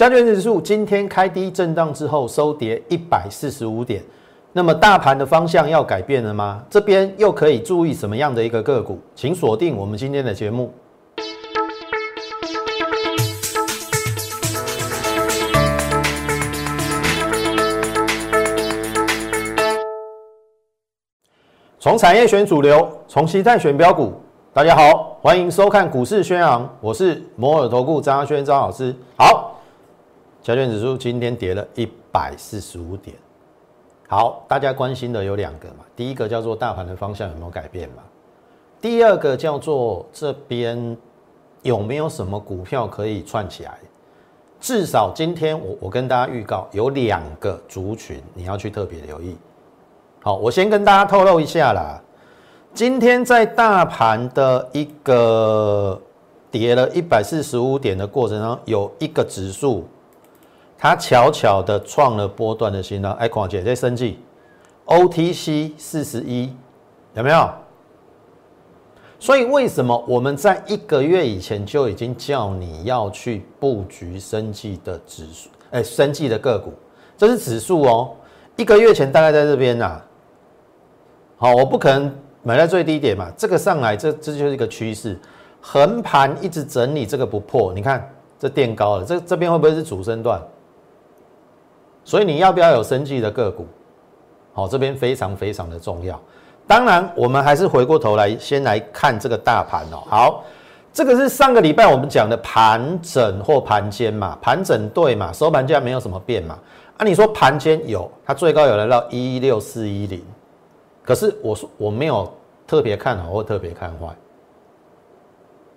加权指数今天开低震荡之后收跌一百四十五点，那么大盘的方向要改变了吗？这边又可以注意什么样的一个个股？请锁定我们今天的节目。从产业选主流，从期待选标股。大家好，欢迎收看股市宣昂，我是摩尔投顾张轩张老师。好。加权指数今天跌了一百四十五点。好，大家关心的有两个嘛，第一个叫做大盘的方向有没有改变嘛？第二个叫做这边有没有什么股票可以串起来？至少今天我我跟大家预告有两个族群你要去特别留意。好，我先跟大家透露一下啦，今天在大盘的一个跌了一百四十五点的过程中，有一个指数。它悄悄的创了波段的新高，哎，况且在升绩，OTC 四十一，有没有？所以为什么我们在一个月以前就已经叫你要去布局升绩的指数？哎，升绩的个股，这是指数哦。一个月前大概在这边呐，好，我不可能买在最低点嘛。这个上来，这这就是一个趋势，横盘一直整理，这个不破，你看这垫高了，这这边会不会是主升段？所以你要不要有生计的个股？好，这边非常非常的重要。当然，我们还是回过头来先来看这个大盘哦。好，这个是上个礼拜我们讲的盘整或盘间嘛，盘整对嘛，收盘价没有什么变嘛。啊，你说盘间有，它最高有来到一六四一零，可是我说我没有特别看好或特别看坏。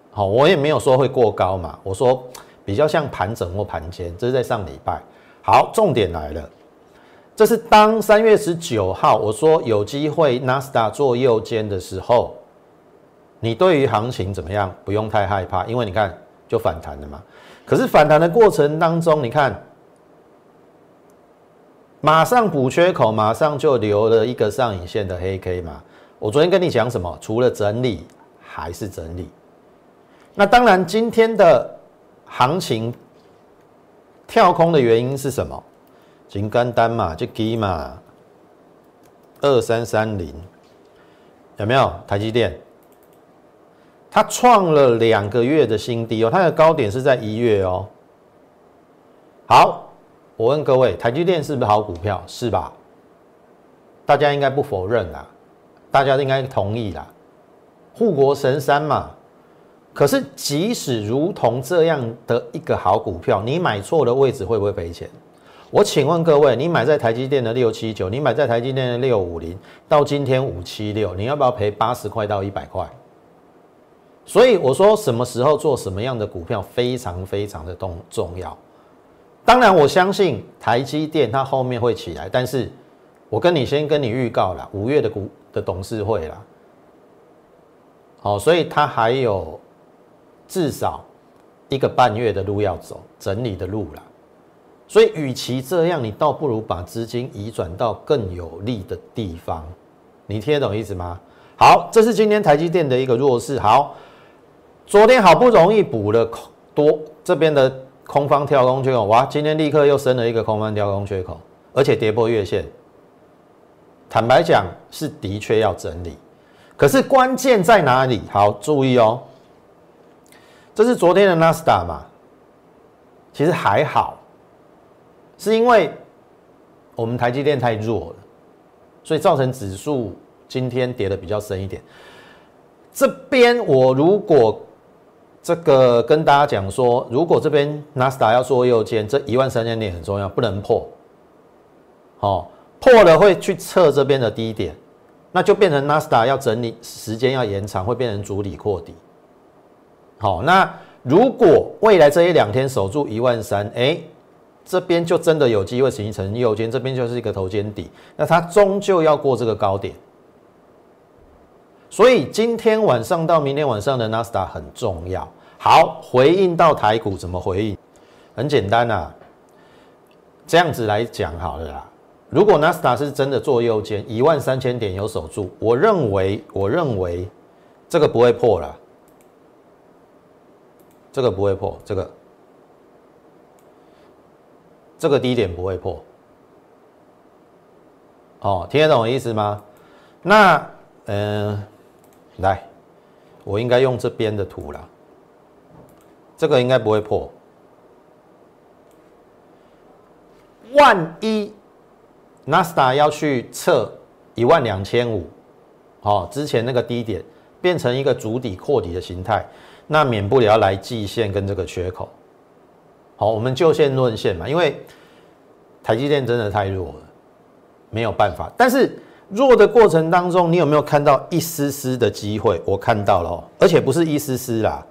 好，我也没有说会过高嘛，我说比较像盘整或盘间，这是在上礼拜。好，重点来了，这是当三月十九号我说有机会纳斯达做右肩的时候，你对于行情怎么样？不用太害怕，因为你看就反弹了嘛。可是反弹的过程当中，你看马上补缺口，马上就留了一个上影线的黑 K 嘛。我昨天跟你讲什么？除了整理还是整理。那当然，今天的行情。跳空的原因是什么？金干单嘛，就基嘛，二三三零有没有？台积电，它创了两个月的新低哦，它的高点是在一月哦。好，我问各位，台积电是不是好股票？是吧？大家应该不否认啦，大家应该同意啦，护国神山嘛。可是，即使如同这样的一个好股票，你买错了位置会不会赔钱？我请问各位，你买在台积电的六七九，你买在台积电的六五零，到今天五七六，你要不要赔八十块到一百块？所以我说，什么时候做什么样的股票非常非常的重重要。当然，我相信台积电它后面会起来，但是我跟你先跟你预告了，五月的股的董事会啦，好，所以它还有。至少一个半月的路要走，整理的路了。所以，与其这样，你倒不如把资金移转到更有利的地方。你听得懂意思吗？好，这是今天台积电的一个弱势。好，昨天好不容易补了多这边的空方跳空缺口，哇，今天立刻又升了一个空方跳空缺口，而且跌破月线。坦白讲，是的确要整理。可是关键在哪里？好，注意哦。这是昨天的纳斯达嘛？其实还好，是因为我们台积电太弱了，所以造成指数今天跌的比较深一点。这边我如果这个跟大家讲说，如果这边纳斯达要做右肩，这一万三千点很重要，不能破。好，破了会去测这边的低点，那就变成纳斯达要整理时间要延长，会变成主力扩底。好，那如果未来这一两天守住一万三，哎，这边就真的有机会形成右肩，这边就是一个头肩底，那它终究要过这个高点。所以今天晚上到明天晚上的纳斯达很重要。好，回应到台股怎么回应？很简单啊，这样子来讲好了啦。如果纳斯达是真的做右肩，一万三千点有守住，我认为，我认为这个不会破了。这个不会破，这个这个低点不会破。哦，听得懂我意思吗？那嗯，来，我应该用这边的图了，这个应该不会破。万一纳斯达要去测一万两千五，哦，之前那个低点变成一个主底扩底的形态，那免不了来季线跟这个缺口。好，我们就线论线嘛，因为台积电真的太弱了。没有办法，但是弱的过程当中，你有没有看到一丝丝的机会？我看到了，而且不是一丝丝啦。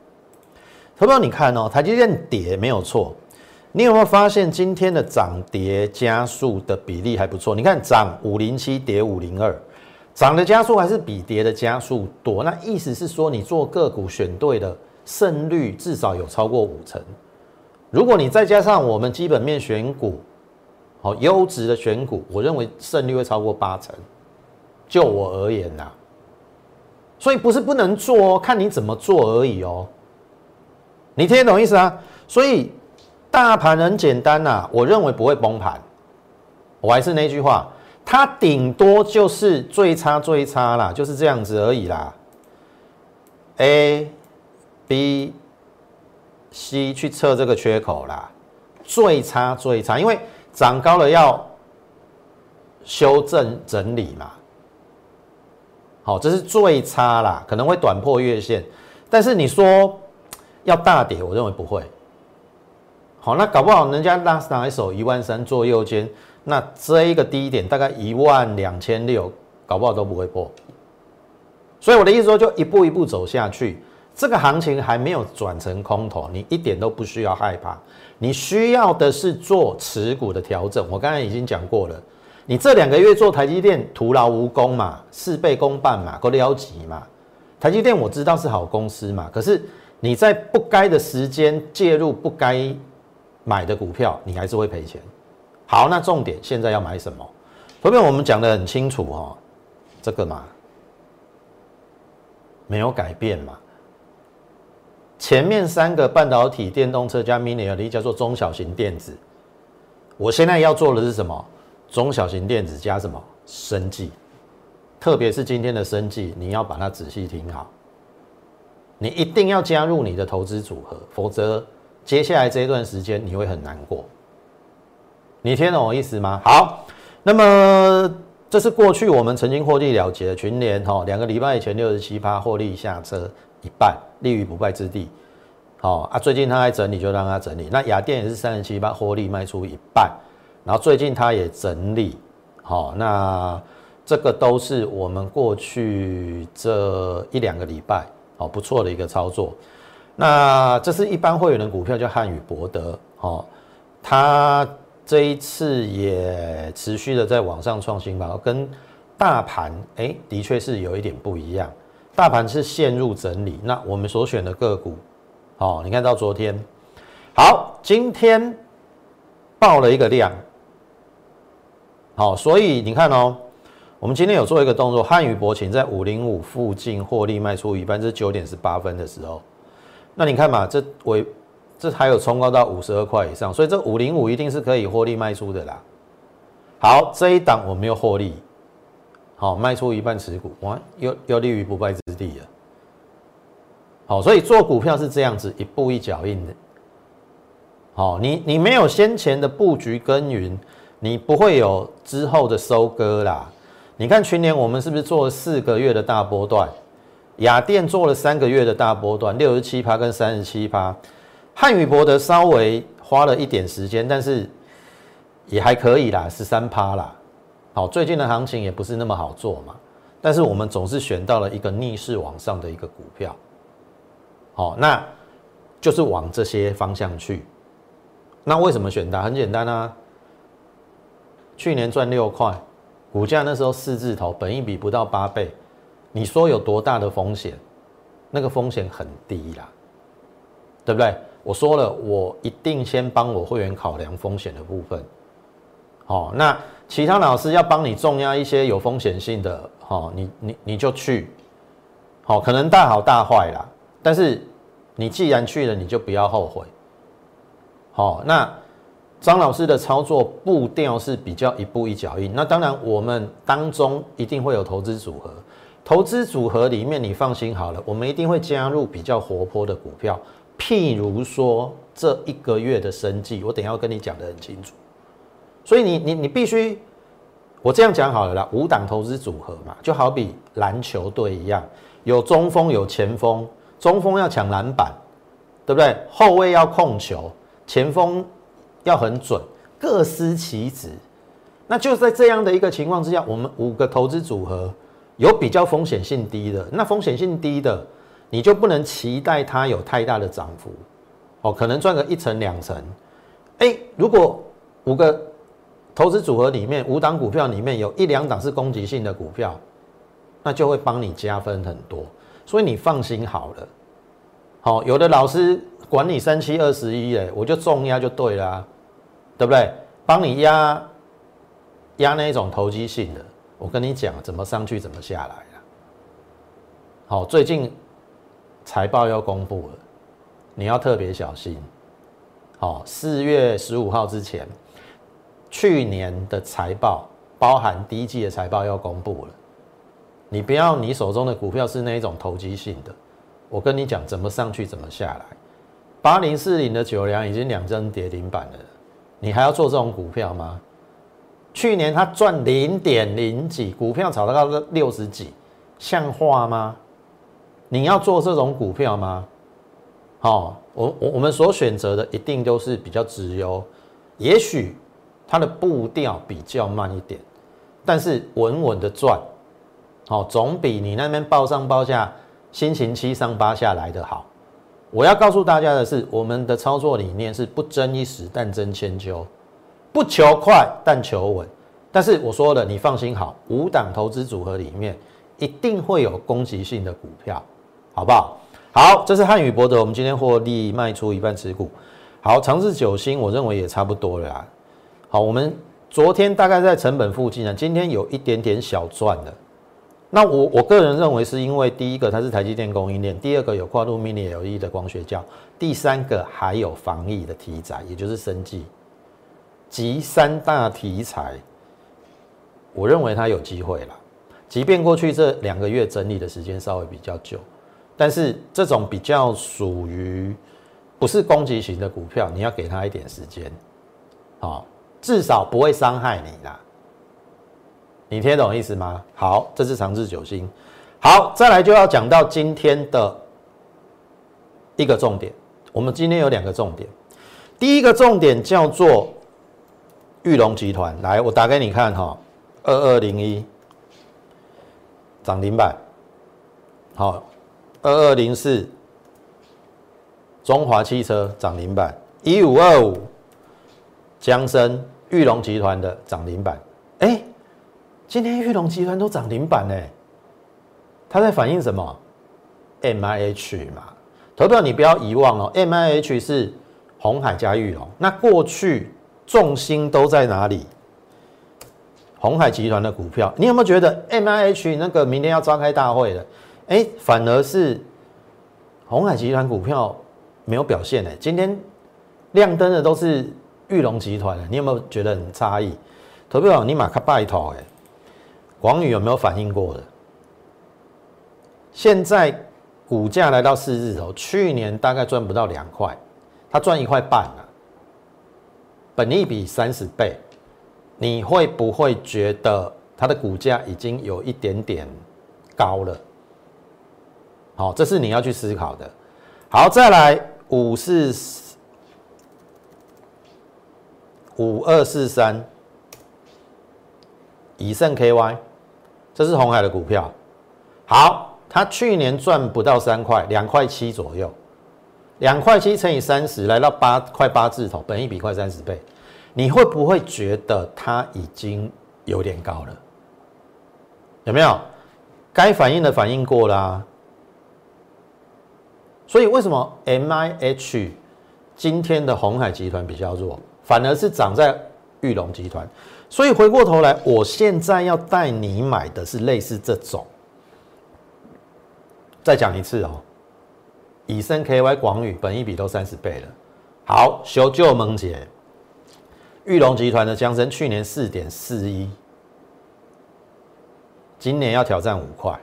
朋友，你看哦，台积电跌没有错，你有没有发现今天的涨跌加速的比例还不错？你看涨五零七，跌五零二，涨的加速还是比跌的加速多。那意思是说，你做个股选对的胜率至少有超过五成。如果你再加上我们基本面选股。好，优质的选股，我认为胜率会超过八成。就我而言呐，所以不是不能做哦，看你怎么做而已哦。你听得懂意思啊？所以大盘很简单呐，我认为不会崩盘。我还是那句话，它顶多就是最差最差啦，就是这样子而已啦。A、B、C 去测这个缺口啦，最差最差，因为。涨高了要修正整理嘛？好，这是最差啦，可能会短破月线，但是你说要大跌，我认为不会。好，那搞不好人家拉斯达手一万三做右肩，那这一个低点大概一万两千六，搞不好都不会破。所以我的意思说，就一步一步走下去。这个行情还没有转成空头，你一点都不需要害怕。你需要的是做持股的调整。我刚才已经讲过了，你这两个月做台积电徒劳无功嘛，事倍功半嘛，够了急嘛。台积电我知道是好公司嘛，可是你在不该的时间介入不该买的股票，你还是会赔钱。好，那重点现在要买什么？后面我们讲的很清楚哈，这个嘛没有改变嘛。前面三个半导体、电动车加 mini LED 叫做中小型电子，我现在要做的是什么？中小型电子加什么？生技，特别是今天的生技，你要把它仔细听好，你一定要加入你的投资组合，否则接下来这一段时间你会很难过。你听懂我意思吗？好，那么这是过去我们曾经获利了结的群联哈，两个礼拜以前六十七趴获利下车。一半立于不败之地，好啊！最近他在整理，就让他整理。那雅电也是三十七八获利卖出一半，然后最近他也整理，好，那这个都是我们过去这一两个礼拜好不错的一个操作。那这是一般会员的股票，叫汉语博德，好，它这一次也持续的在往上创新吧，跟大盘哎，的确是有一点不一样。大盘是陷入整理，那我们所选的个股，哦，你看到昨天，好，今天爆了一个量，好，所以你看哦，我们今天有做一个动作，汉语博情在五零五附近获利卖出一半，是九点十八分的时候，那你看嘛，这尾这还有冲高到五十二块以上，所以这五零五一定是可以获利卖出的啦。好，这一档我们又获利。好，卖出一半持股，哇，又又立于不败之地了。好，所以做股票是这样子，一步一脚印的。好，你你没有先前的布局耕耘，你不会有之后的收割啦。你看去年我们是不是做了四个月的大波段？雅电做了三个月的大波段，六十七趴跟三十七趴。汉语博德稍微花了一点时间，但是也还可以啦，十三趴啦。好，最近的行情也不是那么好做嘛，但是我们总是选到了一个逆势往上的一个股票，好，那就是往这些方向去。那为什么选它？很简单啊，去年赚六块，股价那时候四字头，本一比不到八倍，你说有多大的风险？那个风险很低啦，对不对？我说了，我一定先帮我会员考量风险的部分。好，那。其他老师要帮你重压一些有风险性的，好，你你你就去，好，可能大好大坏啦，但是你既然去了，你就不要后悔。好，那张老师的操作步调是比较一步一脚印。那当然，我们当中一定会有投资组合，投资组合里面你放心好了，我们一定会加入比较活泼的股票，譬如说这一个月的生计，我等下要跟你讲的很清楚。所以你你你必须，我这样讲好了啦，五档投资组合嘛，就好比篮球队一样，有中锋有前锋，中锋要抢篮板，对不对？后卫要控球，前锋。要很准，各司其职。那就在这样的一个情况之下，我们五个投资组合有比较风险性低的，那风险性低的，你就不能期待它有太大的涨幅哦，可能赚个一成两成。哎，如果五个投资组合里面五档股票里面有一两档是攻击性的股票，那就会帮你加分很多。所以你放心好了。好，有的老师管你三七二十一，哎，我就重压就对了。对不对？帮你压压那一种投机性的，我跟你讲怎么上去怎么下来了。好，最近财报要公布了，你要特别小心。好，四月十五号之前，去年的财报包含第一季的财报要公布了，你不要你手中的股票是那一种投机性的，我跟你讲怎么上去怎么下来。八零四零的九粮已经两针跌停板了。你还要做这种股票吗？去年他赚零点零几，股票炒到六十几，像话吗？你要做这种股票吗？好，我我我们所选择的一定都是比较直优，也许它的步调比较慢一点，但是稳稳的赚，好，总比你那边报上报下，心情七上八下来的好。我要告诉大家的是，我们的操作理念是不争一时，但争千秋，不求快，但求稳。但是我说了，你放心好，五档投资组合里面一定会有攻击性的股票，好不好？好，这是汉语博德，我们今天获利卖出一半持股。好，长治九星，我认为也差不多了啦。好，我们昨天大概在成本附近呢，今天有一点点小赚了。那我我个人认为是因为第一个它是台积电供应链，第二个有跨度 Mini LED 的光学胶，第三个还有防疫的题材，也就是生技，集三大题材，我认为它有机会了。即便过去这两个月整理的时间稍微比较久，但是这种比较属于不是攻击型的股票，你要给它一点时间，好，至少不会伤害你啦。你听懂意思吗？好，这是长治久兴。好，再来就要讲到今天的一个重点。我们今天有两个重点，第一个重点叫做玉龙集团。来，我打给你看哈，二二零一涨停板。好，二二零四中华汽车涨停板，一五二五江森玉龙集团的涨停板。哎。今天玉龙集团都涨停板呢，它在反映什么？M I H 嘛，投票你不要遗忘哦，M I H 是红海加玉龙。那过去重心都在哪里？红海集团的股票，你有没有觉得 M I H 那个明天要召开大会了？哎，反而是红海集团股票没有表现呢。今天亮灯的都是玉龙集团，你有没有觉得很诧异？投票你马卡拜托哎。广宇有没有反应过的？现在股价来到四字头，去年大概赚不到两块，它赚一块半了，本益比三十倍，你会不会觉得它的股价已经有一点点高了？好，这是你要去思考的。好，再来五四五二四三，以盛 KY。这是红海的股票，好，它去年赚不到三块，两块七左右，两块七乘以三十，来到八块八字头，本一比快三十倍，你会不会觉得它已经有点高了？有没有？该反应的反应过啦，所以为什么 M I H 今天的红海集团比较弱，反而是涨在玉龙集团？所以回过头来，我现在要带你买的是类似这种。再讲一次哦，以升 KY 广宇本一比都三十倍了。好，修旧萌姐，玉龙集团的江生去年四点四一，今年要挑战五块。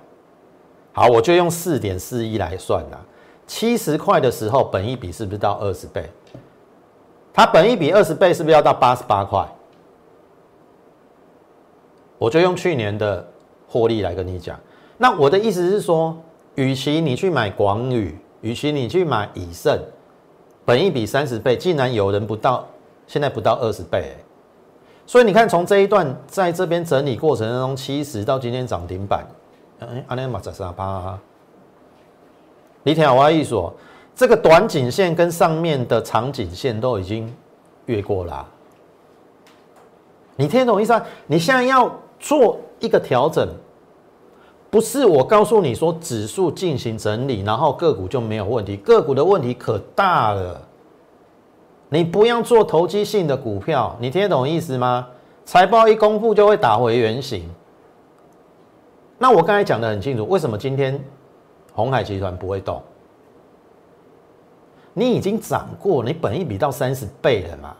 好，我就用四点四一来算啦。七十块的时候，本一比是不是到二十倍？它本一比二十倍，是不是要到八十八块？我就用去年的获利来跟你讲。那我的意思是说，与其你去买广宇，与其你去买以盛，本一比三十倍，竟然有人不到。现在不到二十倍，所以你看，从这一段在这边整理过程当中，七十到今天涨停板，哎，阿联马在沙巴，你听我意思说，这个短颈线跟上面的长颈线都已经越过了，你听懂意思？啊你现在要做一个调整，不是我告诉你说指数进行整理，然后个股就没有问题，个股的问题可大了。你不要做投机性的股票，你听得懂意思吗？财报一公布就会打回原形。那我刚才讲的很清楚，为什么今天红海集团不会动？你已经涨过，你本一笔到三十倍了嘛？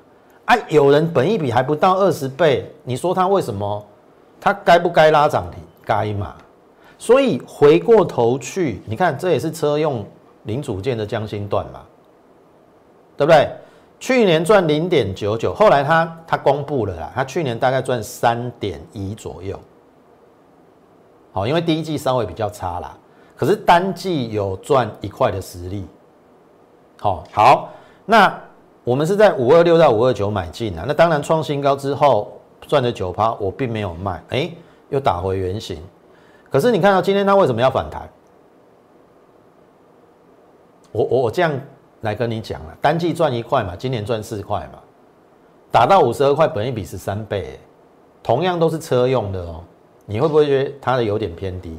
哎，有人本一笔还不到二十倍，你说他为什么？他该不该拉涨停？该嘛？所以回过头去，你看这也是车用零组件的江心段嘛，对不对？去年赚零点九九，后来他他公布了啦，他去年大概赚三点一左右。好，因为第一季稍微比较差啦，可是单季有赚一块的实力。好，好，那我们是在五二六到五二九买进啊，那当然创新高之后赚了九趴，我并没有卖，哎，又打回原形。可是你看到今天它为什么要反弹？我我我这样。来跟你讲了，单季赚一块嘛，今年赚四块嘛，打到五十二块，本一比是三倍，同样都是车用的哦，你会不会觉得它的有点偏低？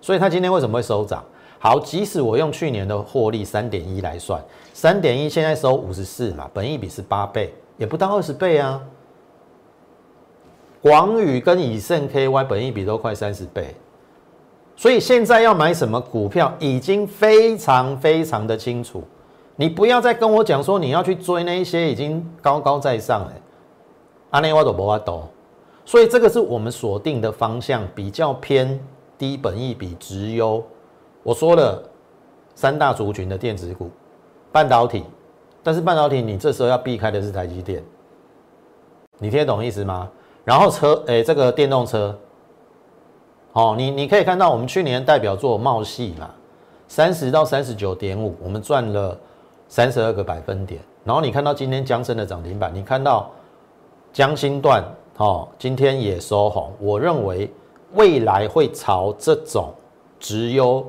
所以它今天为什么会收涨？好，即使我用去年的获利三点一来算，三点一现在收五十四嘛，本一比是八倍，也不到二十倍啊。广宇跟以盛 KY 本一比都快三十倍。所以现在要买什么股票已经非常非常的清楚，你不要再跟我讲说你要去追那一些已经高高在上了，阿内瓦多博瓦多，所以这个是我们锁定的方向，比较偏低本益比直优。我说了三大族群的电子股，半导体，但是半导体你这时候要避开的是台积电，你听得懂意思吗？然后车哎，这个电动车。哦，你你可以看到我们去年代表作茂系嘛，三十到三十九点五，我们赚了三十二个百分点。然后你看到今天江生的涨停板，你看到江心段，哦，今天也收红。我认为未来会朝这种直优，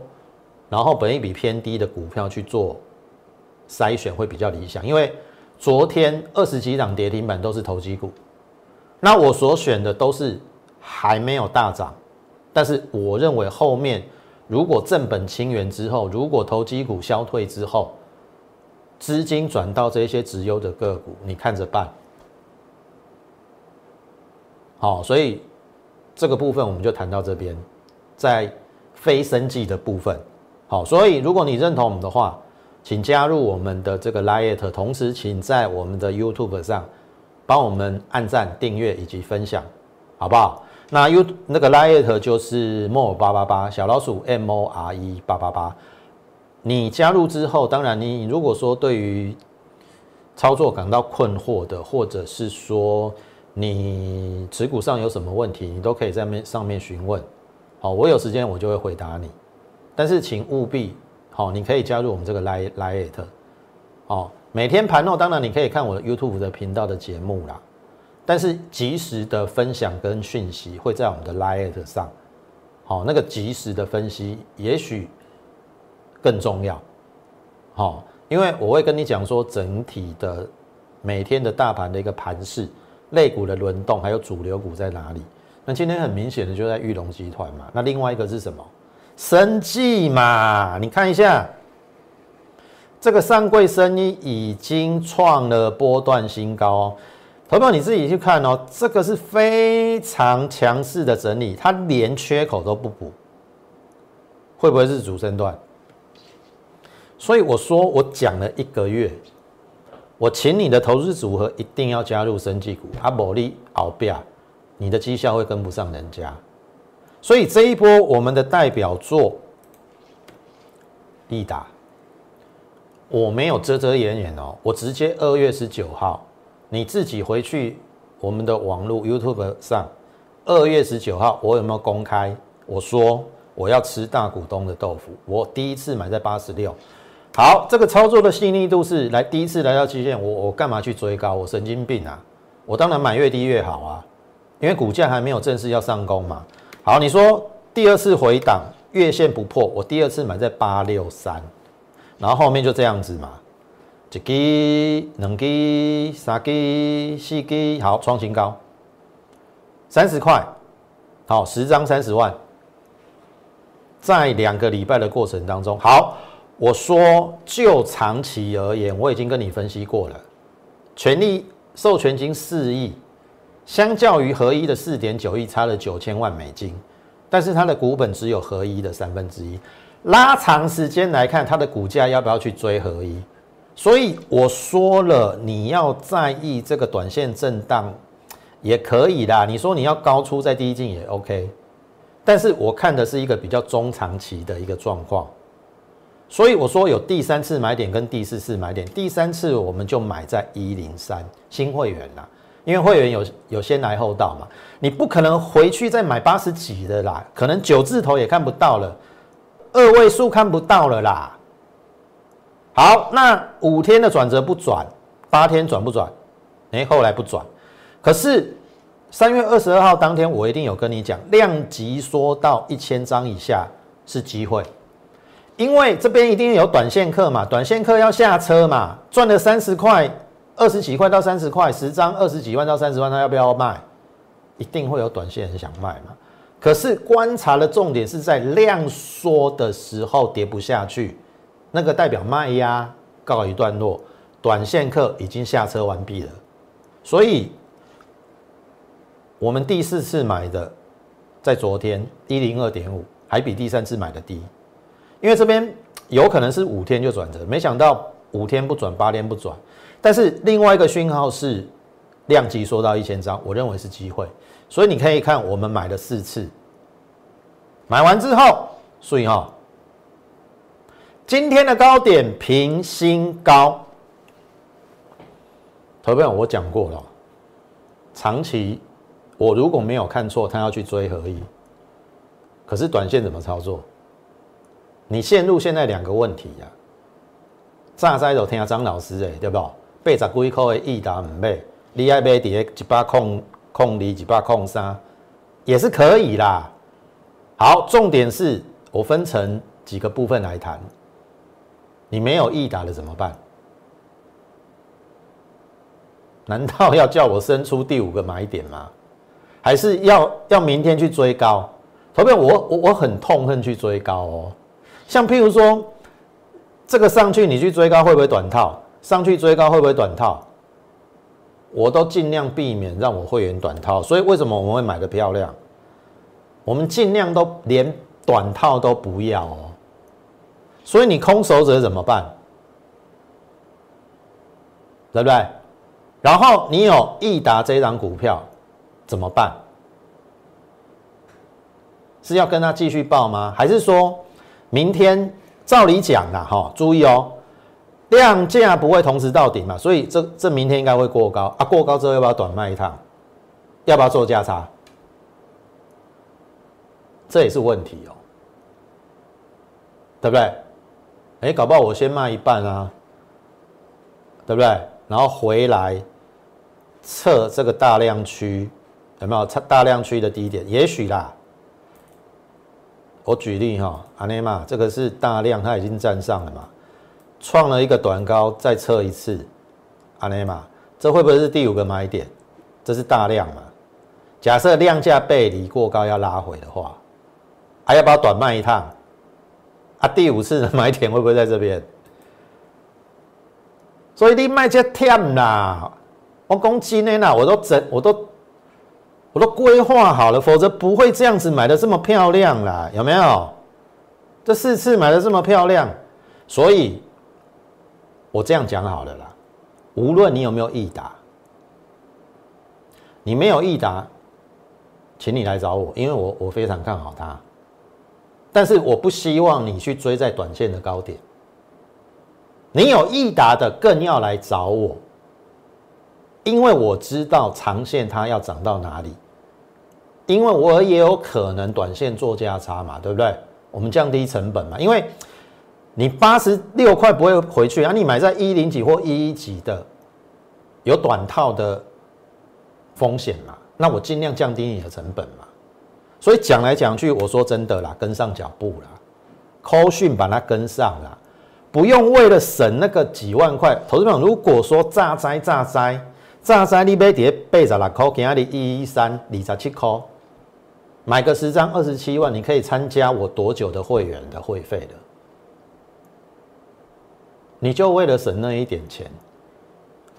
然后本益比偏低的股票去做筛选会比较理想，因为昨天二十几档跌停板都是投机股，那我所选的都是还没有大涨。但是我认为后面如果正本清源之后，如果投机股消退之后，资金转到这些直优的个股，你看着办。好，所以这个部分我们就谈到这边，在非生计的部分。好，所以如果你认同我们的话，请加入我们的这个 Lite，同时请在我们的 YouTube 上帮我们按赞、订阅以及分享，好不好？那 You 那个 Lite 就是 More 八八八小老鼠 M O R E 八八八，你加入之后，当然你如果说对于操作感到困惑的，或者是说你持股上有什么问题，你都可以在面上面询问。好，我有时间我就会回答你。但是请务必好，你可以加入我们这个 Lite，好，每天盘后当然你可以看我的 YouTube 的频道的节目啦。但是及时的分享跟讯息会在我们的 Lite 上，好，那个及时的分析也许更重要，好，因为我会跟你讲说整体的每天的大盘的一个盘势、类股的轮动，还有主流股在哪里。那今天很明显的就在玉龙集团嘛，那另外一个是什么？生技嘛，你看一下，这个上柜生意已经创了波段新高。哦。投票你自己去看哦，这个是非常强势的整理，它连缺口都不补，会不会是主升段？所以我说我讲了一个月，我请你的投资组合一定要加入生技股，阿伯利熬标，你的绩效会跟不上人家。所以这一波我们的代表作，益达，我没有遮遮掩掩哦，我直接二月十九号，你自己回去我们的网络 YouTube 上，二月十九号我有没有公开？我说我要吃大股东的豆腐，我第一次买在八十六。好，这个操作的细腻度是来第一次来到期限，我我干嘛去追高？我神经病啊！我当然买越低越好啊，因为股价还没有正式要上攻嘛。好，你说第二次回档月线不破，我第二次买在八六三，然后后面就这样子嘛，一支、两支、三支、四支，好创新高，三十块，好十张三十万，在两个礼拜的过程当中，好。我说，就长期而言，我已经跟你分析过了，权利授权金四亿，相较于合一的四点九亿，差了九千万美金，但是它的股本只有合一的三分之一，拉长时间来看，它的股价要不要去追合一？所以我说了，你要在意这个短线震荡也可以啦。你说你要高出在低进也 OK，但是我看的是一个比较中长期的一个状况。所以我说有第三次买点跟第四次买点，第三次我们就买在一零三新会员啦，因为会员有有先来后到嘛，你不可能回去再买八十几的啦，可能九字头也看不到了，二位数看不到了啦。好，那五天的转折不转，八天转不转？哎，后来不转，可是三月二十二号当天我一定有跟你讲，量级缩到一千张以下是机会。因为这边一定有短线客嘛，短线客要下车嘛，赚了三十块、二十几块到三十块，十张二十几万到三十万，他要不要卖？一定会有短线人想卖嘛。可是观察的重点是在量缩的时候跌不下去，那个代表卖压告一段落，短线客已经下车完毕了。所以，我们第四次买的在昨天一零二点五，还比第三次买的低。因为这边有可能是五天就转折，没想到五天不转，八天不转。但是另外一个讯号是量级缩到一千张，我认为是机会。所以你可以看我们买了四次，买完之后，所以哈，今天的高点平新高。投票我讲过了，长期我如果没有看错，他要去追合一，可是短线怎么操作？你陷入现在两个问题呀，乍在就听下张老师诶，对不？八十几块的益达唔买，你爱买伫个一百空空二一百空三也是可以啦。好，重点是我分成几个部分来谈。你没有益达的怎么办？难道要叫我伸出第五个买点吗？还是要要明天去追高？投票我我我很痛恨去追高哦。像譬如说，这个上去你去追高会不会短套？上去追高会不会短套？我都尽量避免让我会员短套，所以为什么我们会买的漂亮？我们尽量都连短套都不要哦。所以你空手者怎么办？对不对？然后你有益达这张股票怎么办？是要跟他继续报吗？还是说？明天照理讲啦，哈，注意哦，量价不会同时到顶嘛，所以这这明天应该会过高啊，过高之后要不要短卖一趟？要不要做价差？这也是问题哦，对不对？哎，搞不好我先卖一半啊，对不对？然后回来测这个大量区有没有测大量区的低点？也许啦。我举例哈，阿内玛这个是大量，它已经站上了嘛，创了一个短高，再测一次，阿内玛，这会不会是第五个买点？这是大量嘛？假设量价背离过高要拉回的话，还要不要短卖一趟？啊，第五次的买点会不会在这边？所以你卖这忝啦，我讲真的啦，我都整，我都。我都规划好了，否则不会这样子买的这么漂亮啦，有没有？这四次买的这么漂亮，所以我这样讲好了啦。无论你有没有益达，你没有益达，请你来找我，因为我我非常看好它。但是我不希望你去追在短线的高点。你有益达的更要来找我，因为我知道长线它要涨到哪里，因为我也有可能短线做价差嘛，对不对？我们降低成本嘛，因为你八十六块不会回去啊，你买在一零几或一一几的，有短套的风险嘛，那我尽量降低你的成本嘛。所以讲来讲去，我说真的啦，跟上脚步啦，扣讯把它跟上啦。不用为了省那个几万块，投资朋友，如果说炸灾炸灾炸灾，你买碟八十六块，今日一一三二十七块，买个十张二十七万，你可以参加我多久的会员的会费的？你就为了省那一点钱，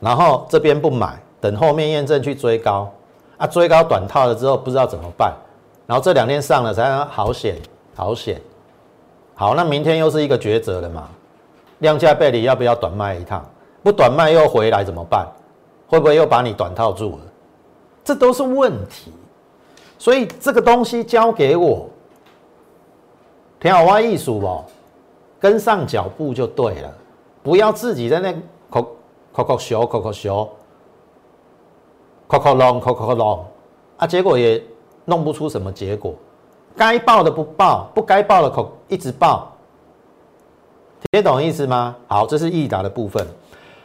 然后这边不买，等后面验证去追高啊，追高短套了之后不知道怎么办，然后这两天上了才好险好险，好，那明天又是一个抉择了嘛？量价背离要不要短卖一趟？不短卖又回来怎么办？会不会又把你短套住了？这都是问题。所以这个东西交给我，挺好玩艺术哦，跟上脚步就对了，不要自己在那口口口修口口修，口口弄口口弄啊，结果也弄不出什么结果。该报的不报，不该报的口一直报。听懂意思吗？好，这是易达的部分。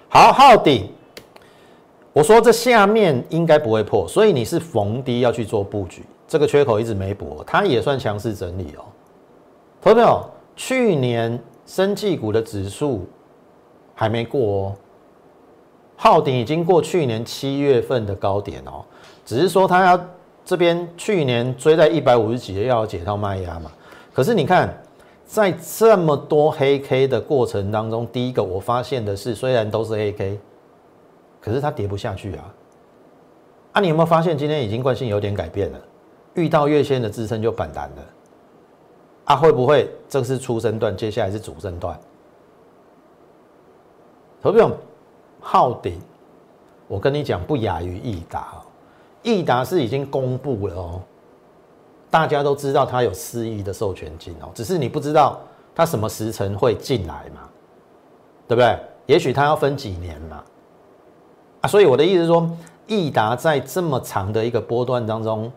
好，浩鼎，我说这下面应该不会破，所以你是逢低要去做布局。这个缺口一直没补，它也算强势整理哦。投朋友，去年生技股的指数还没过哦，浩鼎已经过去年七月份的高点哦，只是说它要这边去年追在一百五十几的要解套卖压嘛。可是你看。在这么多黑 K 的过程当中，第一个我发现的是，虽然都是黑 K，可是它跌不下去啊。啊，你有没有发现今天已经惯性有点改变了？遇到月线的支撑就反弹了。啊，会不会这是初升段，接下来是主升段？投票昊鼎，我跟你讲不亚于易达，易达是已经公布了哦。大家都知道它有四亿的授权金哦，只是你不知道它什么时辰会进来嘛，对不对？也许它要分几年嘛，啊，所以我的意思是说，易达在这么长的一个波段当中，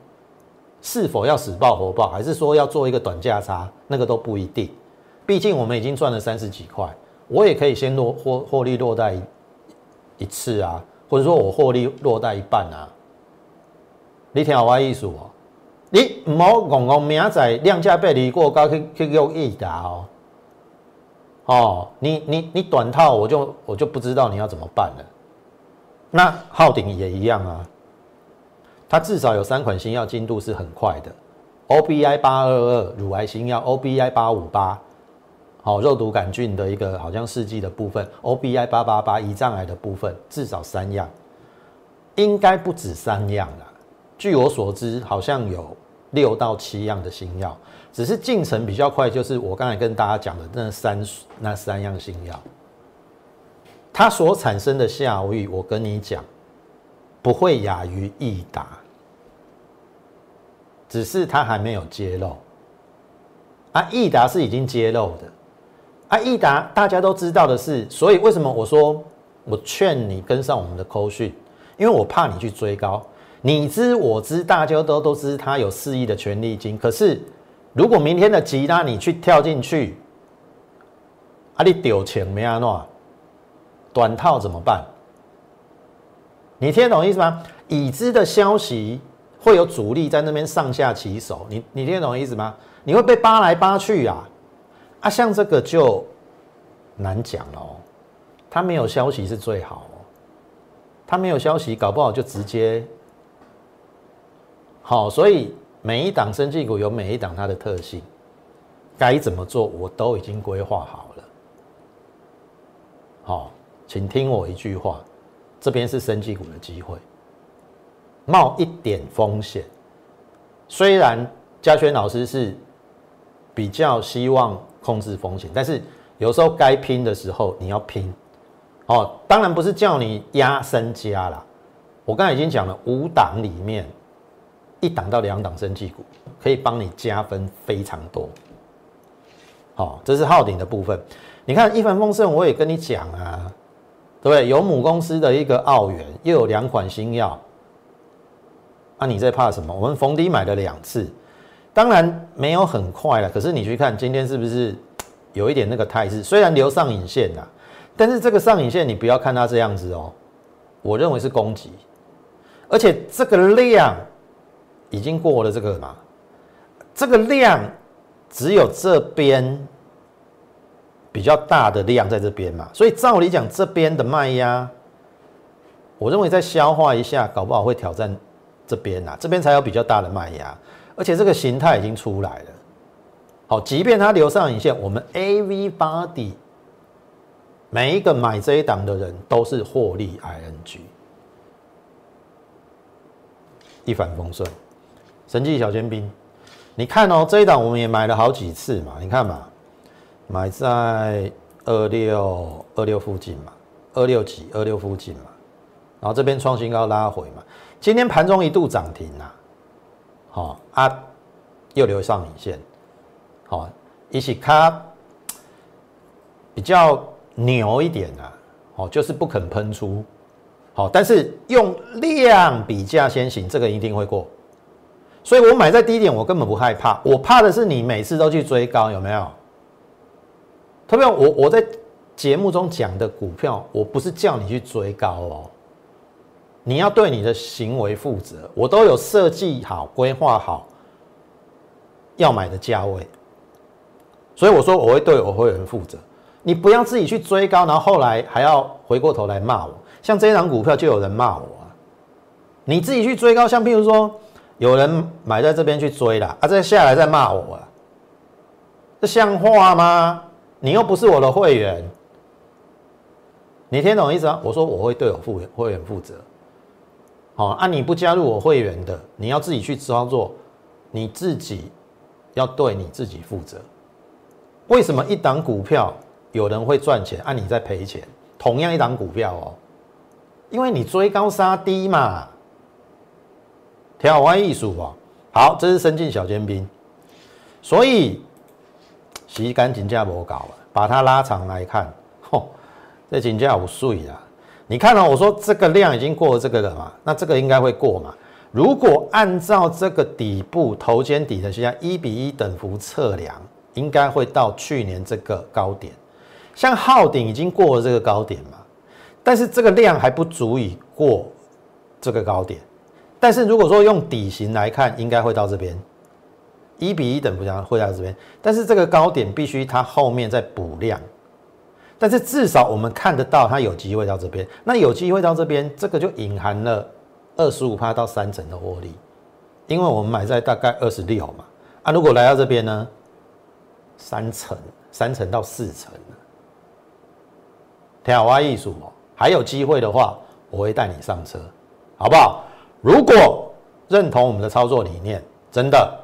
是否要死爆活爆，还是说要做一个短价差，那个都不一定。毕竟我们已经赚了三十几块，我也可以先落获获利落袋一次啊，或者说我获利落袋一半啊。你听我意思哦。你唔好讲讲明仔量价背离过高去去用益达哦，哦，你你你短套我就我就不知道你要怎么办了。那昊鼎也一样啊，它至少有三款新药进度是很快的，OBI 八二二乳癌新药，OBI 八五八，好肉毒杆菌的一个好像试剂的部分，OBI 八八八胰脏癌的部分，至少三样，应该不止三样了。据我所知，好像有。六到七样的新药，只是进程比较快，就是我刚才跟大家讲的那三那三样新药，它所产生的效益，我跟你讲，不会亚于益达，只是它还没有揭露。啊，益达是已经揭露的，啊，益达大家都知道的是，所以为什么我说我劝你跟上我们的扣讯，因为我怕你去追高。你知我知，大家都都知，他有四亿的权利金。可是，如果明天的吉拉你去跳进去，啊，你丢钱没安诺，短套怎么办？你听得懂意思吗？已知的消息会有主力在那边上下其手，你你听得懂意思吗？你会被扒来扒去啊！啊，像这个就难讲了哦。他没有消息是最好哦，他没有消息，搞不好就直接。好，所以每一档升绩股有每一档它的特性，该怎么做我都已经规划好了。好，请听我一句话，这边是升绩股的机会，冒一点风险。虽然嘉轩老师是比较希望控制风险，但是有时候该拼的时候你要拼。哦，当然不是叫你压身家啦。我刚才已经讲了，五档里面一档到两档升绩股可以帮你加分非常多。好，这是昊鼎的部分。你看一帆风顺，我也跟你讲啊，对不对？有母公司的一个澳元，又有两款新药，啊，你在怕什么？我们逢低买了两次，当然没有很快了。可是你去看今天是不是有一点那个态势？虽然留上影线呐，但是这个上影线你不要看它这样子哦，我认为是攻击，而且这个量已经过了这个嘛，这个量只有这边。比较大的量在这边嘛，所以照理讲，这边的卖压，我认为再消化一下，搞不好会挑战这边呐，这边才有比较大的卖压，而且这个形态已经出来了。好，即便它留上影线，我们 A V body 每一个买这一档的人都是获利 I N G，一帆风顺，神迹小尖兵，你看哦，这一档我们也买了好几次嘛，你看嘛。买在二六二六附近嘛，二六几二六附近嘛，然后这边创新高拉回嘛，今天盘中一度涨停啊，好啊，又留上影线，好，一起卡比较牛一点啊，好，就是不肯喷出，好，但是用量比价先行，这个一定会过，所以我买在低点，我根本不害怕，我怕的是你每次都去追高，有没有？特别我我在节目中讲的股票，我不是叫你去追高哦，你要对你的行为负责。我都有设计好、规划好要买的价位，所以我说我会对我会员负责。你不要自己去追高，然后后来还要回过头来骂我。像这一张股票就有人骂我啊，你自己去追高，像譬如说有人买在这边去追了啊，再下来再骂我啊，这像话吗？你又不是我的会员，你听懂意思啊？我说我会对我会员会员负责。好，啊，你不加入我会员的，你要自己去操作，你自己要对你自己负责。为什么一档股票有人会赚钱，啊，你在赔钱？同样一档股票哦，因为你追高杀低嘛，调玩艺术哦。好，这是深进小尖兵，所以。洗干净价不搞了，把它拉长来看，吼，这金价五碎啊！你看到我说这个量已经过了这个了嘛？那这个应该会过嘛？如果按照这个底部头肩底的现在一比一等幅测量，应该会到去年这个高点。像昊顶已经过了这个高点嘛？但是这个量还不足以过这个高点。但是如果说用底型来看，应该会到这边。一比一等幅量会在这边，但是这个高点必须它后面再补量，但是至少我们看得到它有机会到这边，那有机会到这边，这个就隐含了二十五趴到三成的获利，因为我们买在大概二十六嘛，啊，如果来到这边呢，三成三成到四成，天好挖艺术哦，还有机会的话，我会带你上车，好不好？如果认同我们的操作理念，真的。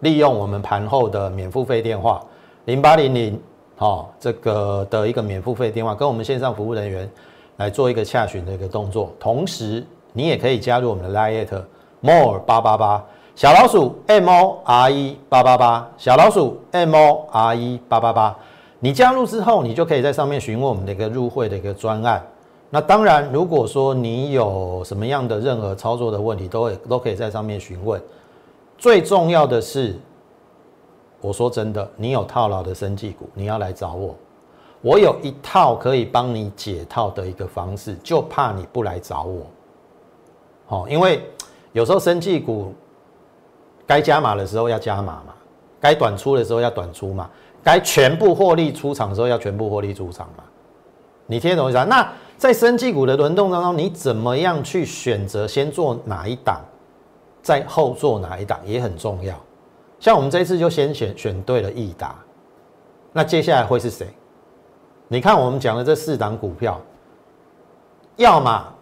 利用我们盘后的免付费电话零八零零，好，这个的一个免付费电话，跟我们线上服务人员来做一个洽询的一个动作。同时，你也可以加入我们的 l i t more 八八八小老鼠 m o r e 八八八小老鼠 m o r e 八八八。你加入之后，你就可以在上面询问我们的一个入会的一个专案。那当然，如果说你有什么样的任何操作的问题，都会都可以在上面询问。最重要的是，我说真的，你有套牢的生技股，你要来找我，我有一套可以帮你解套的一个方式，就怕你不来找我。好，因为有时候生技股该加码的时候要加码嘛，该短出的时候要短出嘛，该全部获利出场的时候要全部获利出场嘛。你听懂意思啊？那在生技股的轮动当中，你怎么样去选择先做哪一档？在后做哪一档也很重要，像我们这一次就先选选对了易达，那接下来会是谁？你看我们讲的这四档股票，要么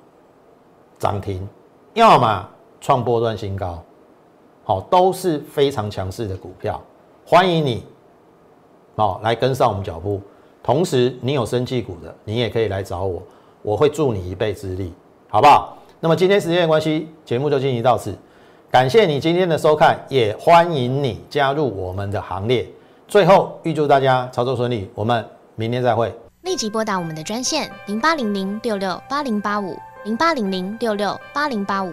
涨停，要么创波段新高，好，都是非常强势的股票，欢迎你，好来跟上我们脚步。同时，你有生技股的，你也可以来找我，我会助你一臂之力，好不好？那么今天时间的关系，节目就进行到此。感谢你今天的收看，也欢迎你加入我们的行列。最后，预祝大家操作顺利，我们明天再会。立即拨打我们的专线零八零零六六八零八五零八零零六六八零八五